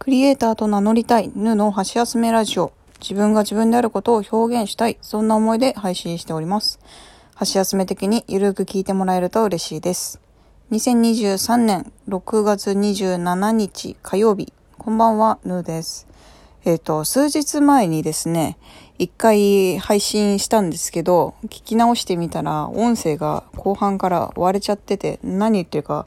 クリエイターと名乗りたい、ヌの箸休めラジオ。自分が自分であることを表現したい、そんな思いで配信しております。箸休め的にゆるく聞いてもらえると嬉しいです。2023年6月27日火曜日、こんばんは、ヌです。えっ、ー、と、数日前にですね、一回配信したんですけど、聞き直してみたら、音声が後半から割れちゃってて、何言ってるか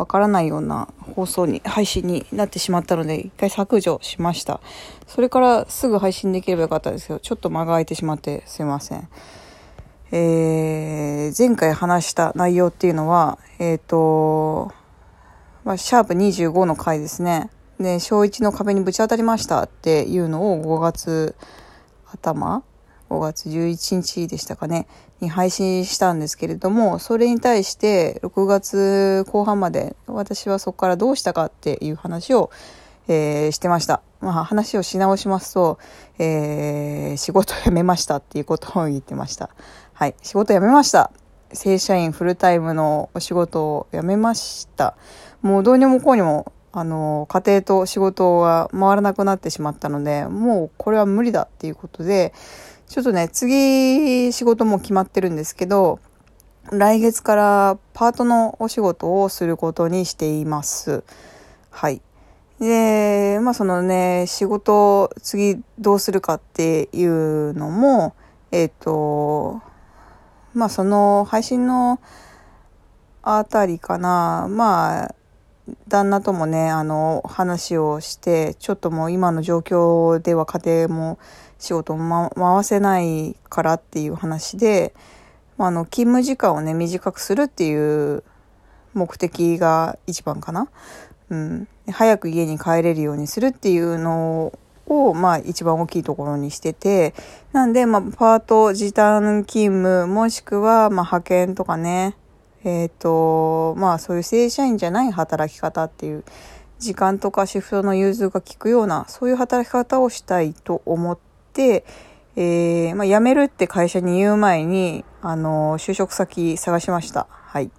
わからないような放送に、配信になってしまったので、一回削除しました。それからすぐ配信できればよかったんですけど、ちょっと間が空いてしまってすいません。えー、前回話した内容っていうのは、えっ、ー、と、まあ、シャープ25の回ですね。で、小1の壁にぶち当たりましたっていうのを5月頭5月11日でしたかね、に配信したんですけれども、それに対して6月後半まで私はそこからどうしたかっていう話を、えー、してました。まあ話をし直しますと、えー、仕事辞めましたっていうことを言ってました。はい、仕事辞めました。正社員フルタイムのお仕事を辞めました。もうどうにもこうにもあの、家庭と仕事が回らなくなってしまったので、もうこれは無理だっていうことで、ちょっとね、次仕事も決まってるんですけど、来月からパートのお仕事をすることにしています。はい。で、まあそのね、仕事次どうするかっていうのも、えっ、ー、と、まあその配信のあたりかな、まあ旦那ともね、あの、話をして、ちょっともう今の状況では家庭も仕事も回せないからっていう話で、あの、勤務時間をね、短くするっていう目的が一番かな。うん。早く家に帰れるようにするっていうのを、まあ一番大きいところにしてて、なんで、まあパート、時短勤務、もしくは、まあ派遣とかね、えっ、ー、と、まあそういう正社員じゃない働き方っていう、時間とかシフトの融通が効くような、そういう働き方をしたいと思って、えー、まあ辞めるって会社に言う前に、あの、就職先探しました。はい。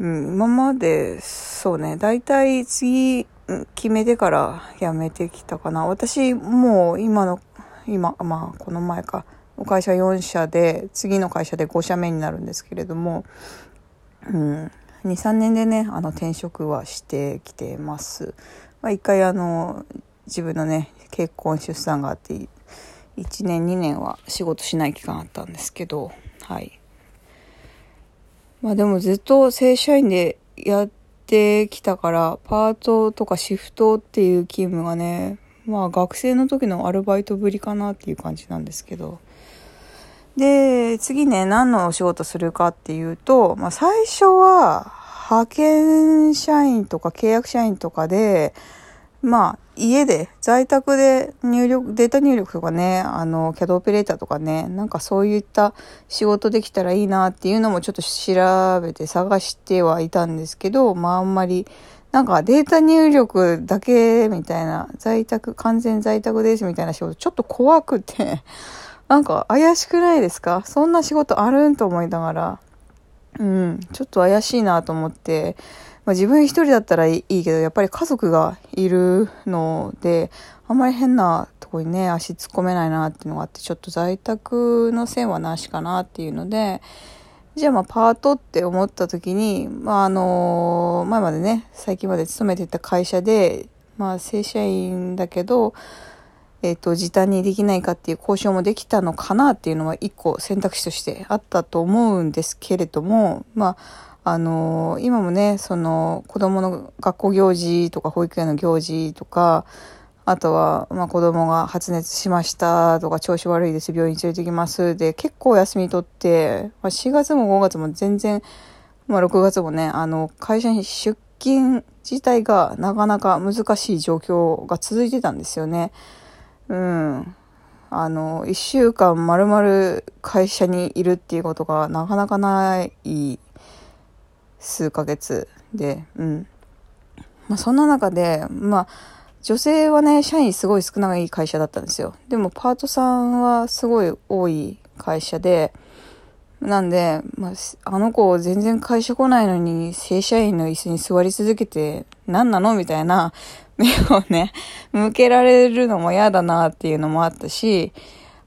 うん、今まで、そうね、大体次決めてから辞めてきたかな。私、もう今の、今、まあこの前か。会社4社で次の会社で5社目になるんですけれども、うん、23年でねあの転職はしてきてます。まあ、1回あの自分のね結婚出産があって1年2年は仕事しない期間あったんですけどはいまあでもずっと正社員でやってきたからパートとかシフトっていう勤務がねまあ学生の時のアルバイトぶりかなっていう感じなんですけどで、次ね、何のお仕事するかっていうと、まあ、最初は、派遣社員とか契約社員とかで、まあ、家で、在宅で入力、データ入力とかね、あの、CAD オペレーターとかね、なんかそういった仕事できたらいいなっていうのもちょっと調べて探してはいたんですけど、まああんまり、なんかデータ入力だけみたいな、在宅、完全在宅ですみたいな仕事、ちょっと怖くてなんか怪しくないですか？そんな仕事あるんと思いながら。うん、ちょっと怪しいなと思って、まあ、自分一人だったらいいけど、やっぱり家族がいるので、あんまり変なとこにね、足突っ込めないなっていうのがあって、ちょっと在宅の線はなしかなっていうので、じゃあまあパートって思った時に、まああの、前までね、最近まで勤めてた会社で、まあ正社員だけど、えっ、ー、と、時短にできないかっていう交渉もできたのかなっていうのは一個選択肢としてあったと思うんですけれども、まあ、あのー、今もね、その子供の学校行事とか保育園の行事とか、あとは、まあ、子供が発熱しましたとか、調子悪いです、病院連れてきます。で、結構休み取って、まあ、4月も5月も全然、まあ、6月もね、あの、会社に出勤自体がなかなか難しい状況が続いてたんですよね。うん。あの、一週間まるまる会社にいるっていうことがなかなかない数ヶ月で、うん。まあそんな中で、まあ女性はね、社員すごい少ない会社だったんですよ。でもパートさんはすごい多い会社で、なんで、まあ、あの子全然会社来ないのに正社員の椅子に座り続けて何なの？みたいな目をね、向けられるのも嫌だなっていうのもあったし、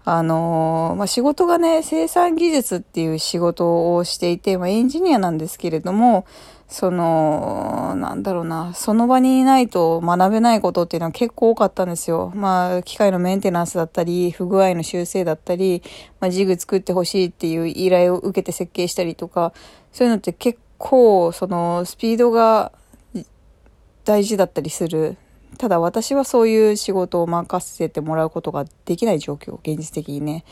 あのー、まあ、仕事がね、生産技術っていう仕事をしていて、まあ、エンジニアなんですけれども、その、なんだろうな、その場にいないと学べないことっていうのは結構多かったんですよ。まあ、機械のメンテナンスだったり、不具合の修正だったり、まあ、ジグ作ってほしいっていう依頼を受けて設計したりとか、そういうのって結構、その、スピードが大事だったりする。ただ私はそういう仕事を任せてもらうことができない状況、現実的にね。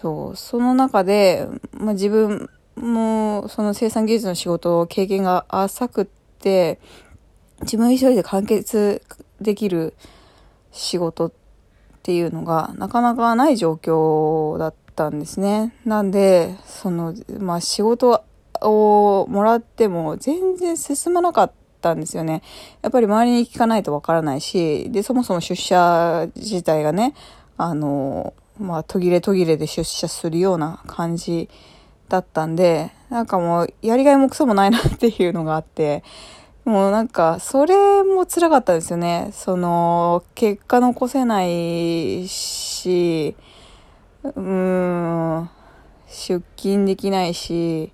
そう、その中で、まあ、自分もその生産技術の仕事を経験が浅くって自分一人で完結できる仕事っていうのがなかなかない状況だったんですね。なんでそのまあ仕事をもらっても全然進まなかったたんですよね。やっぱり周りに聞かないとわからないし、で、そもそも出社自体がね、あの、まあ途切れ途切れで出社するような感じだったんで、なんかもう、やりがいもクソもないなっていうのがあって、もうなんか、それも辛かったですよね。その、結果残せないし、うーん、出勤できないし、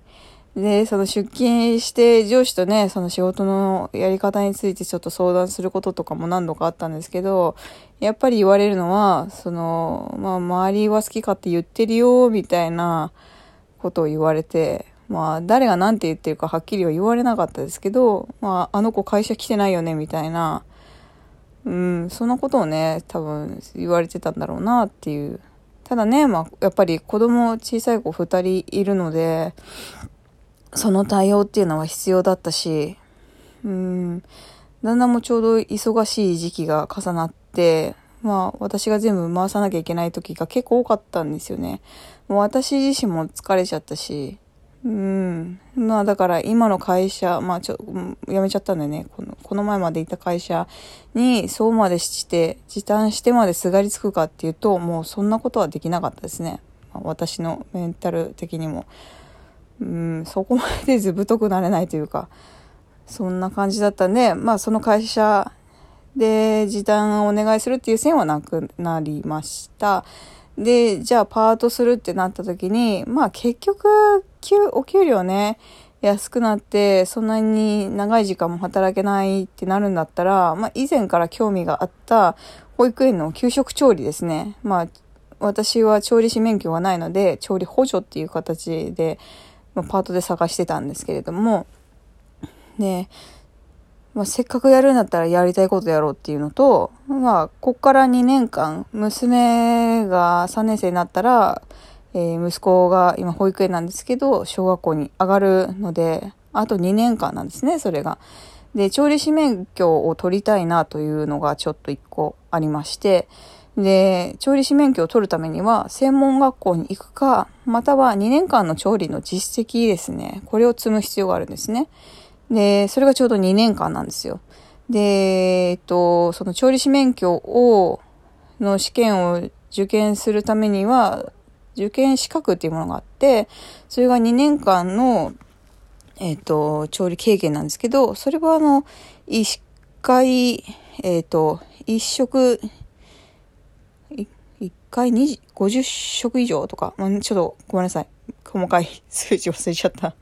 で、その出勤して上司とね、その仕事のやり方についてちょっと相談することとかも何度かあったんですけど、やっぱり言われるのは、その、まあ、周りは好きかって言ってるよ、みたいな、ことを言われて、まあ、誰が何て言ってるかはっきりは言われなかったですけど、まあ、あの子会社来てないよね、みたいな、うん、そんなことをね、多分言われてたんだろうなっていう。ただね、まあ、やっぱり子供小さい子2人いるので、その対応っていうのは必要だったし、うん、旦那もちょうど忙しい時期が重なって、まあ私が全部回さなきゃいけない時が結構多かったんですよね。もう私自身も疲れちゃったし、うん。まあだから今の会社、まあちょ、辞めちゃったんだよね。この、この前までいた会社にそうまでして、時短してまですがりつくかっていうと、もうそんなことはできなかったですね。まあ、私のメンタル的にも。うん、そこまでずぶとくなれないというか、そんな感じだったんで、まあその会社で、時短をお願いするっていう線はなくなりました。で、じゃあパートするってなった時に、まあ結局、お給料ね、安くなって、そんなに長い時間も働けないってなるんだったら、まあ以前から興味があった保育園の給食調理ですね。まあ私は調理師免許がないので、調理補助っていう形で、まあ、パートで探してたんですけれども、で、まあ、せっかくやるんだったらやりたいことやろうっていうのと、まあ、こっから2年間、娘が3年生になったら、えー、息子が今保育園なんですけど、小学校に上がるので、あと2年間なんですね、それが。で、調理師免許を取りたいなというのがちょっと1個ありまして、で、調理師免許を取るためには、専門学校に行くか、または2年間の調理の実績ですね。これを積む必要があるんですね。で、それがちょうど2年間なんですよ。で、えっと、その調理師免許を、の試験を受験するためには、受験資格っていうものがあって、それが2年間の、えっ、と、調理経験なんですけど、それはあの、1回、えっ、と、1食、1回50食以上とか、ちょっとごめんなさい。細かい 数字忘れちゃった。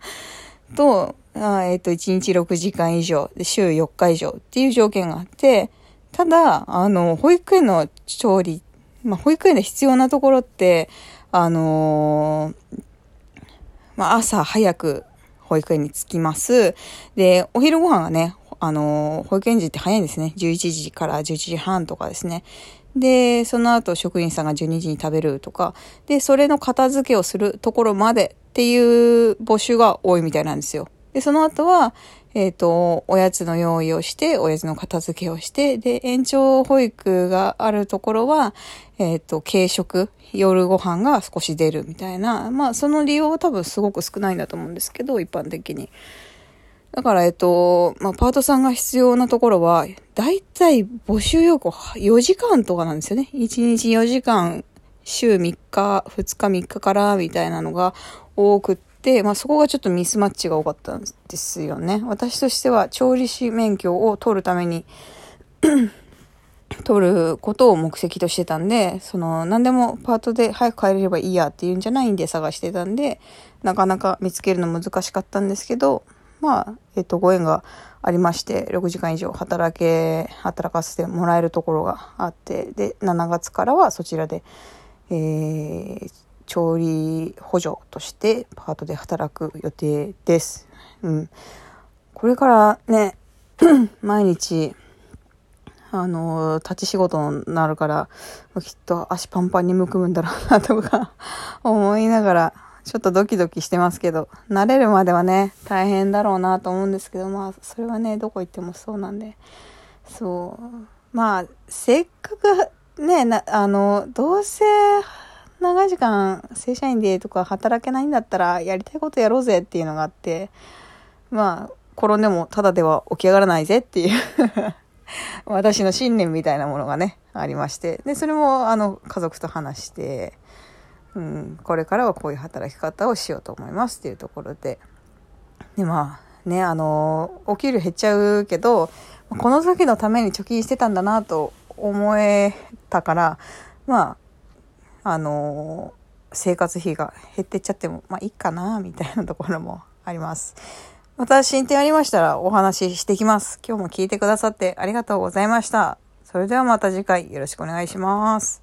と、あえっ、ー、と、1日6時間以上、週4日以上っていう条件があって、ただ、あの、保育園の調理、まあ、保育園で必要なところって、あのー、まあ、朝早く保育園に着きます。で、お昼ご飯がね、あのー、保育園児って早いんですね。11時から11時半とかですね。で、その後職員さんが12時に食べるとか、で、それの片付けをするところまでっていう募集が多いみたいなんですよ。で、その後は、えっ、ー、と、おやつの用意をして、おやつの片付けをして、で、延長保育があるところは、えっ、ー、と、軽食、夜ご飯が少し出るみたいな、まあ、その利用は多分すごく少ないんだと思うんですけど、一般的に。だから、えっと、まあ、パートさんが必要なところは、だいたい募集要項4時間とかなんですよね。1日4時間、週3日、2日3日からみたいなのが多くって、まあそこがちょっとミスマッチが多かったんですよね。私としては調理師免許を取るために 取ることを目的としてたんで、その、何でもパートで早く帰れればいいやっていうんじゃないんで探してたんで、なかなか見つけるの難しかったんですけど、まあ、えっと、ご縁がありまして、6時間以上働け、働かせてもらえるところがあって、で、7月からはそちらで、えー、調理補助としてパートで働く予定です。うん。これからね、毎日、あの、立ち仕事になるから、きっと足パンパンにむくむんだろうなとか思いながら、ちょっとドキドキしてますけど、慣れるまではね、大変だろうなと思うんですけど、まあ、それはね、どこ行ってもそうなんで、そう。まあ、せっかくね、な、あの、どうせ、長い時間正社員でとか働けないんだったら、やりたいことやろうぜっていうのがあって、まあ、転んでもただでは起き上がらないぜっていう 私の信念みたいなものがね、ありまして。で、それも、あの、家族と話して、うん、これからはこういう働き方をしようと思いますっていうところで。で、まあ、ね、あの、お給料減っちゃうけど、この時のために貯金してたんだなと思えたから、まあ、あの、生活費が減ってっちゃっても、まあいいかな、みたいなところもあります。また進展ありましたらお話ししてきます。今日も聞いてくださってありがとうございました。それではまた次回よろしくお願いします。